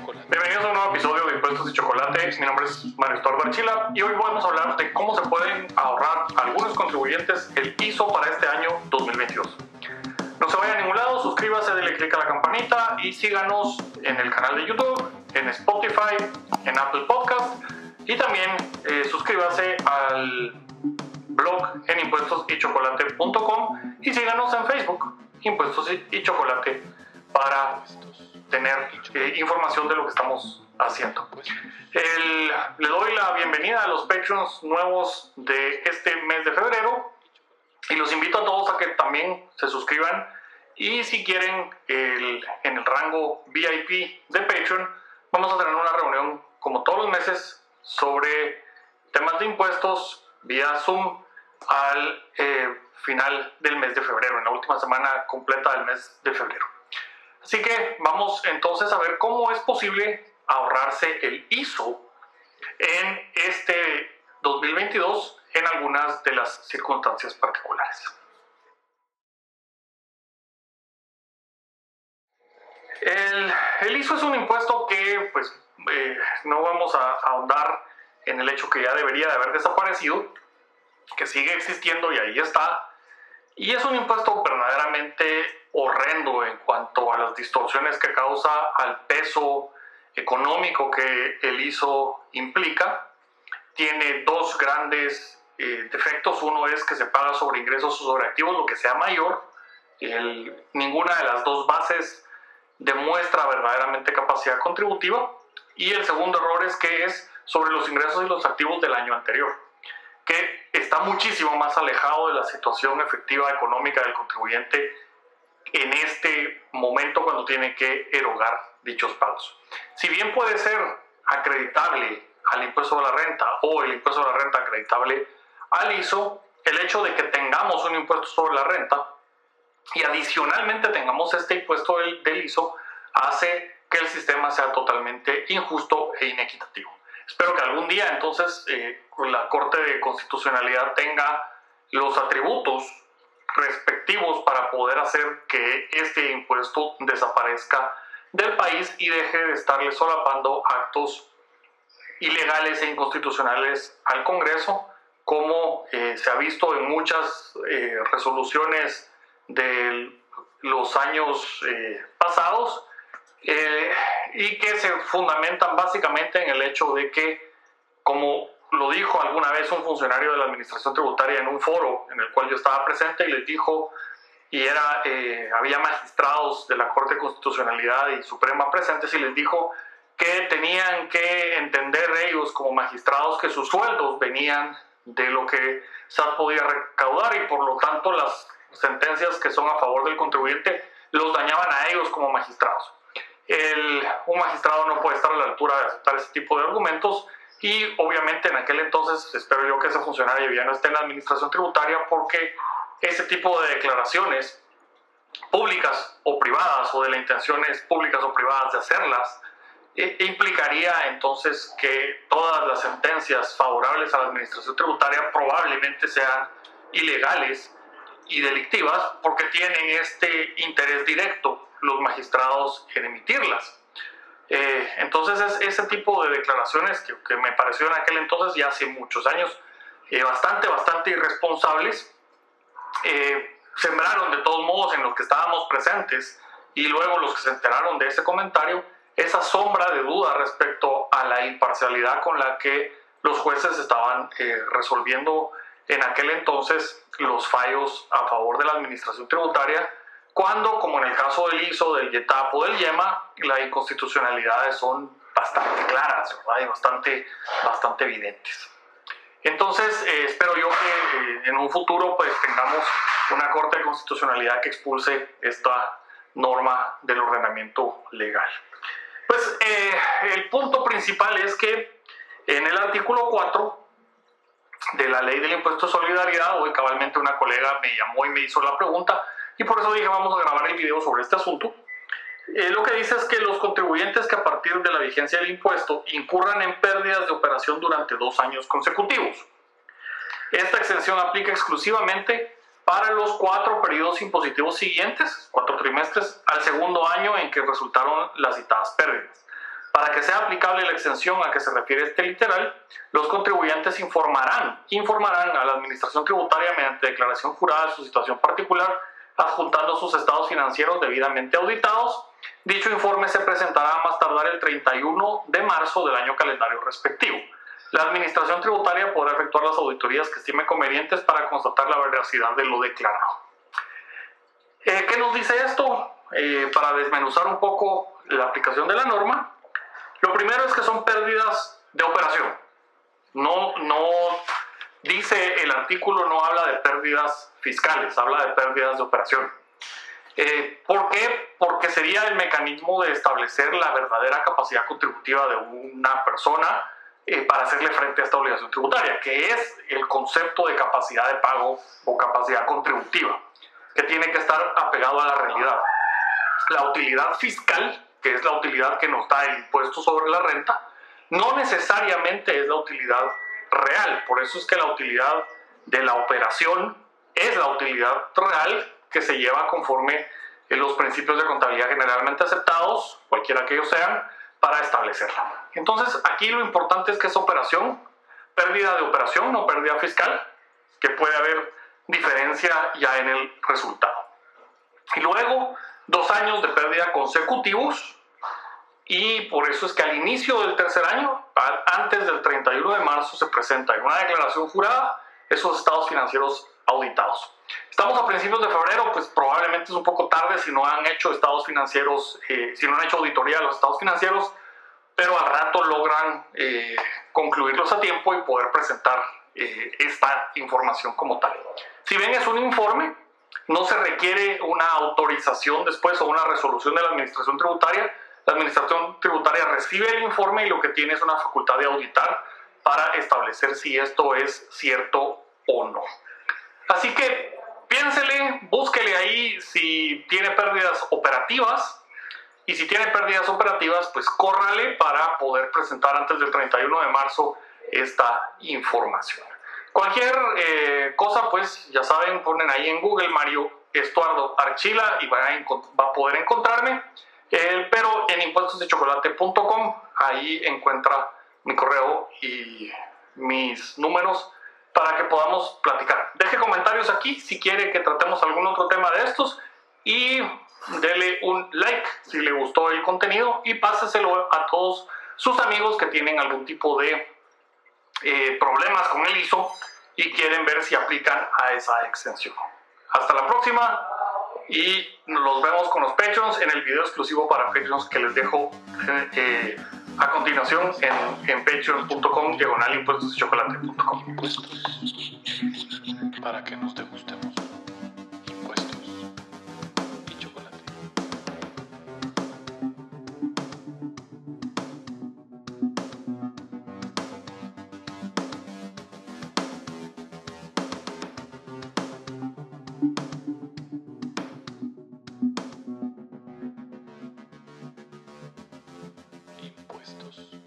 chocolate. Bienvenidos a un nuevo episodio de Impuestos y Chocolate. Mi nombre es Mario Estorbo Archila y hoy vamos a hablar de cómo se pueden ahorrar algunos contribuyentes el ISO para este año 2022. No se vaya a ningún lado, suscríbase, dele click a la campanita y síganos en el canal de YouTube, en Spotify, en Apple Podcast y también eh, suscríbase al blog en impuestosychocolate.com y síganos en Facebook, Impuestos y Chocolate, para tener eh, información de lo que estamos haciendo. El- le doy la bienvenida a los Patreons nuevos de este mes de febrero y los invito a todos a que también se suscriban y si quieren el- en el rango VIP de Patreon vamos a tener una reunión como todos los meses sobre temas de impuestos vía Zoom al eh, final del mes de febrero, en la última semana completa del mes de febrero. Así que vamos entonces a ver cómo es posible ahorrarse el ISO en este 2022 en algunas de las circunstancias particulares. El, ISO es un impuesto que pues eh, no vamos a ahondar en el hecho que ya debería de haber desaparecido, que sigue existiendo y ahí está, y es un impuesto verdaderamente horrendo en cuanto a las distorsiones que causa al peso económico que el ISO implica. Tiene dos grandes eh, defectos. Uno es que se paga sobre ingresos o sobre activos, lo que sea mayor. El- ninguna de las dos bases demuestra verdaderamente capacidad contributiva. Y el segundo error es que es sobre los ingresos y los activos del año anterior que está muchísimo más alejado de la situación efectiva económica del contribuyente en este momento cuando tiene que erogar dichos pagos. Si bien puede ser acreditable al impuesto de la renta o el impuesto de la renta acreditable al ISO, el hecho de que tengamos un impuesto sobre la renta y adicionalmente tengamos este impuesto del, del ISO hace que el sistema sea totalmente injusto e inequitativo. Espero que algún día entonces eh, la Corte de Constitucionalidad tenga los atributos para poder hacer que este impuesto desaparezca del país y deje de estarle solapando actos ilegales e inconstitucionales al Congreso, como eh, se ha visto en muchas eh, resoluciones de los años eh, pasados eh, y que se fundamentan básicamente en el hecho de que, como lo dijo alguna vez un funcionario de la Administración Tributaria en un foro en el cual yo estaba presente y les dijo, y era, eh, había magistrados de la Corte de Constitucionalidad y Suprema presentes y les dijo que tenían que entender ellos como magistrados que sus sueldos venían de lo que SAT podía recaudar y por lo tanto las sentencias que son a favor del contribuyente los dañaban a ellos como magistrados. El, un magistrado no puede estar a la altura de aceptar ese tipo de argumentos y obviamente en aquel entonces espero yo que ese funcionario ya no esté en la administración tributaria porque ese tipo de declaraciones públicas o privadas o de las intenciones públicas o privadas de hacerlas implicaría entonces que todas las sentencias favorables a la administración tributaria probablemente sean ilegales y delictivas porque tienen este interés directo los magistrados en emitirlas. Eh, entonces es ese tipo de declaraciones que, que me pareció en aquel entonces, ya hace muchos años, eh, bastante, bastante irresponsables, eh, sembraron de todos modos en los que estábamos presentes y luego los que se enteraron de ese comentario, esa sombra de duda respecto a la imparcialidad con la que los jueces estaban eh, resolviendo en aquel entonces los fallos a favor de la administración tributaria, cuando, como en el caso del ISO, del YETAP o del YEMA, las inconstitucionalidades son bastante claras ¿verdad? y bastante, bastante evidentes. Entonces, eh, espero yo que eh, en un futuro pues, tengamos una Corte de Constitucionalidad que expulse esta norma del ordenamiento legal. Pues eh, el punto principal es que en el artículo 4 de la ley del impuesto de solidaridad, hoy cabalmente una colega me llamó y me hizo la pregunta, y por eso dije vamos a grabar el video sobre este asunto. Eh, lo que dice es que los contribuyentes que a partir de la vigencia del impuesto incurran en pérdidas de operación durante dos años consecutivos. Esta exención aplica exclusivamente para los cuatro periodos impositivos siguientes, cuatro trimestres, al segundo año en que resultaron las citadas pérdidas. Para que sea aplicable la exención a que se refiere este literal, los contribuyentes informarán, informarán a la Administración Tributaria mediante declaración jurada de su situación particular, adjuntando sus estados financieros debidamente auditados. Dicho informe se presentará a más tardar el 31 de marzo del año calendario respectivo. La Administración Tributaria podrá efectuar las auditorías que estime convenientes para constatar la veracidad de lo declarado. Eh, ¿Qué nos dice esto? Eh, para desmenuzar un poco la aplicación de la norma, lo primero es que son pérdidas de operación. No, no dice el artículo, no habla de pérdidas fiscales, habla de pérdidas de operación. Eh, ¿Por qué? Porque sería el mecanismo de establecer la verdadera capacidad contributiva de una persona eh, para hacerle frente a esta obligación tributaria, que es el concepto de capacidad de pago o capacidad contributiva, que tiene que estar apegado a la realidad. La utilidad fiscal que es la utilidad que nos da el impuesto sobre la renta, no necesariamente es la utilidad real. Por eso es que la utilidad de la operación es la utilidad real que se lleva conforme los principios de contabilidad generalmente aceptados, cualquiera que ellos sean, para establecerla. Entonces, aquí lo importante es que es operación, pérdida de operación, no pérdida fiscal, que puede haber diferencia ya en el resultado. Y luego, dos años de pérdida consecutivos y por eso es que al inicio del tercer año, antes del 31 de marzo, se presenta en una declaración jurada esos estados financieros auditados. Estamos a principios de febrero, pues probablemente es un poco tarde si no han hecho estados financieros, eh, si no han hecho auditoría de los estados financieros, pero al rato logran eh, concluirlos a tiempo y poder presentar eh, esta información como tal. Si bien es un informe, no se requiere una autorización después o una resolución de la Administración Tributaria. La Administración Tributaria recibe el informe y lo que tiene es una facultad de auditar para establecer si esto es cierto o no. Así que piénsele, búsquele ahí si tiene pérdidas operativas y si tiene pérdidas operativas, pues córrale para poder presentar antes del 31 de marzo esta información. Cualquier eh, cosa, pues ya saben, ponen ahí en Google Mario Estuardo Archila y va a, a poder encontrarme. Eh, pero en impuestosdechocolate.com, ahí encuentra mi correo y mis números para que podamos platicar. Deje comentarios aquí si quiere que tratemos algún otro tema de estos y dele un like si le gustó el contenido y páseselo a todos sus amigos que tienen algún tipo de eh, problemas con el ISO y quieren ver si aplican a esa extensión. Hasta la próxima y nos vemos con los Patreons en el video exclusivo para Patreons que les dejo eh, a continuación en, en patreon.com diagonal impuestos chocolate.com. Para que nos degustemos. gestos.